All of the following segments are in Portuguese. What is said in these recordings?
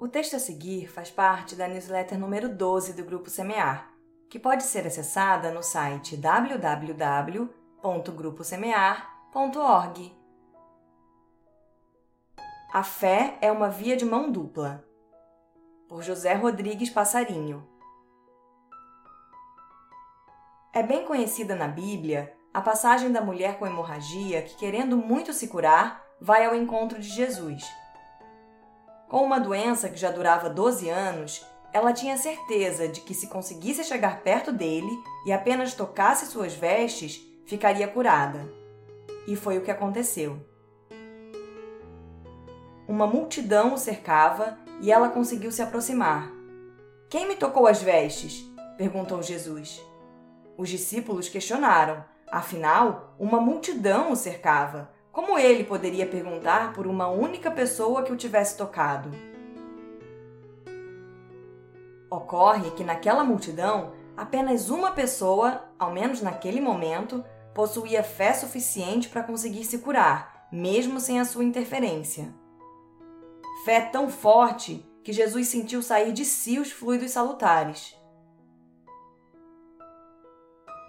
O texto a seguir faz parte da newsletter número 12 do Grupo Semear, que pode ser acessada no site www.gruposemear.org. A fé é uma via de mão dupla. Por José Rodrigues Passarinho. É bem conhecida na Bíblia a passagem da mulher com hemorragia que, querendo muito se curar, vai ao encontro de Jesus. Com uma doença que já durava 12 anos, ela tinha certeza de que se conseguisse chegar perto dele e apenas tocasse suas vestes, ficaria curada. E foi o que aconteceu. Uma multidão o cercava e ela conseguiu se aproximar. Quem me tocou as vestes? perguntou Jesus. Os discípulos questionaram, afinal, uma multidão o cercava. Como ele poderia perguntar por uma única pessoa que o tivesse tocado? Ocorre que naquela multidão, apenas uma pessoa, ao menos naquele momento, possuía fé suficiente para conseguir se curar, mesmo sem a sua interferência. Fé tão forte que Jesus sentiu sair de si os fluidos salutares.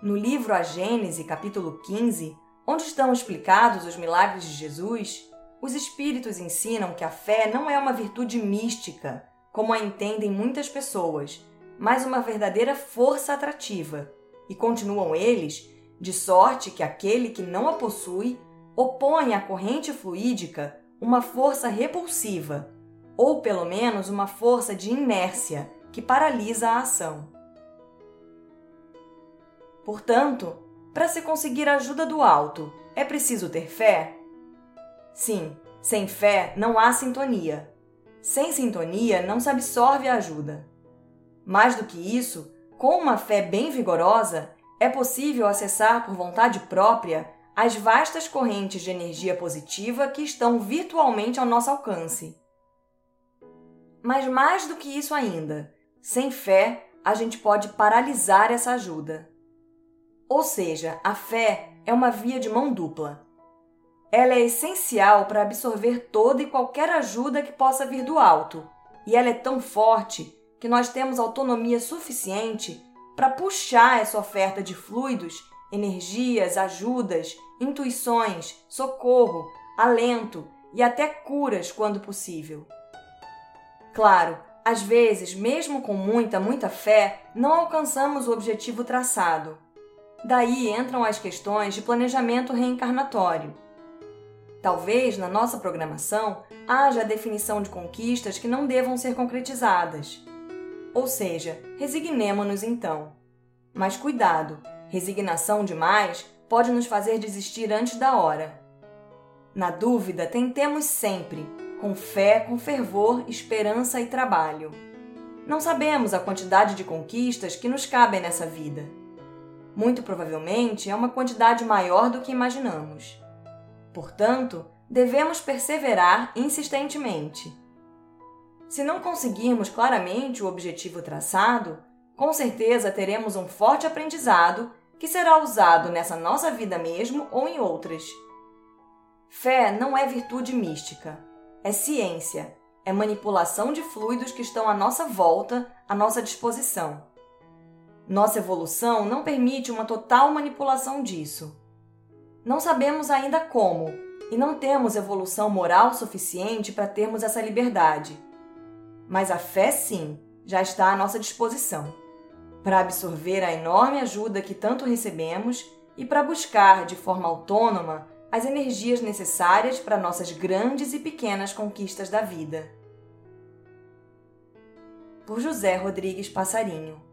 No livro A Gênese, capítulo 15, onde estão explicados os milagres de Jesus, os espíritos ensinam que a fé não é uma virtude mística, como a entendem muitas pessoas, mas uma verdadeira força atrativa. E continuam eles, de sorte que aquele que não a possui opõe à corrente fluídica uma força repulsiva, ou pelo menos uma força de inércia que paralisa a ação. Portanto, para se conseguir ajuda do alto, é preciso ter fé? Sim, sem fé não há sintonia. Sem sintonia não se absorve a ajuda. Mais do que isso, com uma fé bem vigorosa, é possível acessar por vontade própria as vastas correntes de energia positiva que estão virtualmente ao nosso alcance. Mas mais do que isso ainda, sem fé, a gente pode paralisar essa ajuda. Ou seja, a fé é uma via de mão dupla. Ela é essencial para absorver toda e qualquer ajuda que possa vir do alto, e ela é tão forte que nós temos autonomia suficiente para puxar essa oferta de fluidos, energias, ajudas, intuições, socorro, alento e até curas quando possível. Claro, às vezes, mesmo com muita, muita fé, não alcançamos o objetivo traçado Daí entram as questões de planejamento reencarnatório. Talvez na nossa programação haja a definição de conquistas que não devam ser concretizadas. Ou seja, resignemo-nos então. Mas cuidado, resignação demais pode nos fazer desistir antes da hora. Na dúvida, tentemos sempre, com fé, com fervor, esperança e trabalho. Não sabemos a quantidade de conquistas que nos cabem nessa vida muito provavelmente é uma quantidade maior do que imaginamos. Portanto, devemos perseverar insistentemente. Se não conseguirmos claramente o objetivo traçado, com certeza teremos um forte aprendizado que será usado nessa nossa vida mesmo ou em outras. Fé não é virtude mística, é ciência, é manipulação de fluidos que estão à nossa volta, à nossa disposição. Nossa evolução não permite uma total manipulação disso. Não sabemos ainda como, e não temos evolução moral suficiente para termos essa liberdade. Mas a fé, sim, já está à nossa disposição para absorver a enorme ajuda que tanto recebemos e para buscar de forma autônoma as energias necessárias para nossas grandes e pequenas conquistas da vida. Por José Rodrigues Passarinho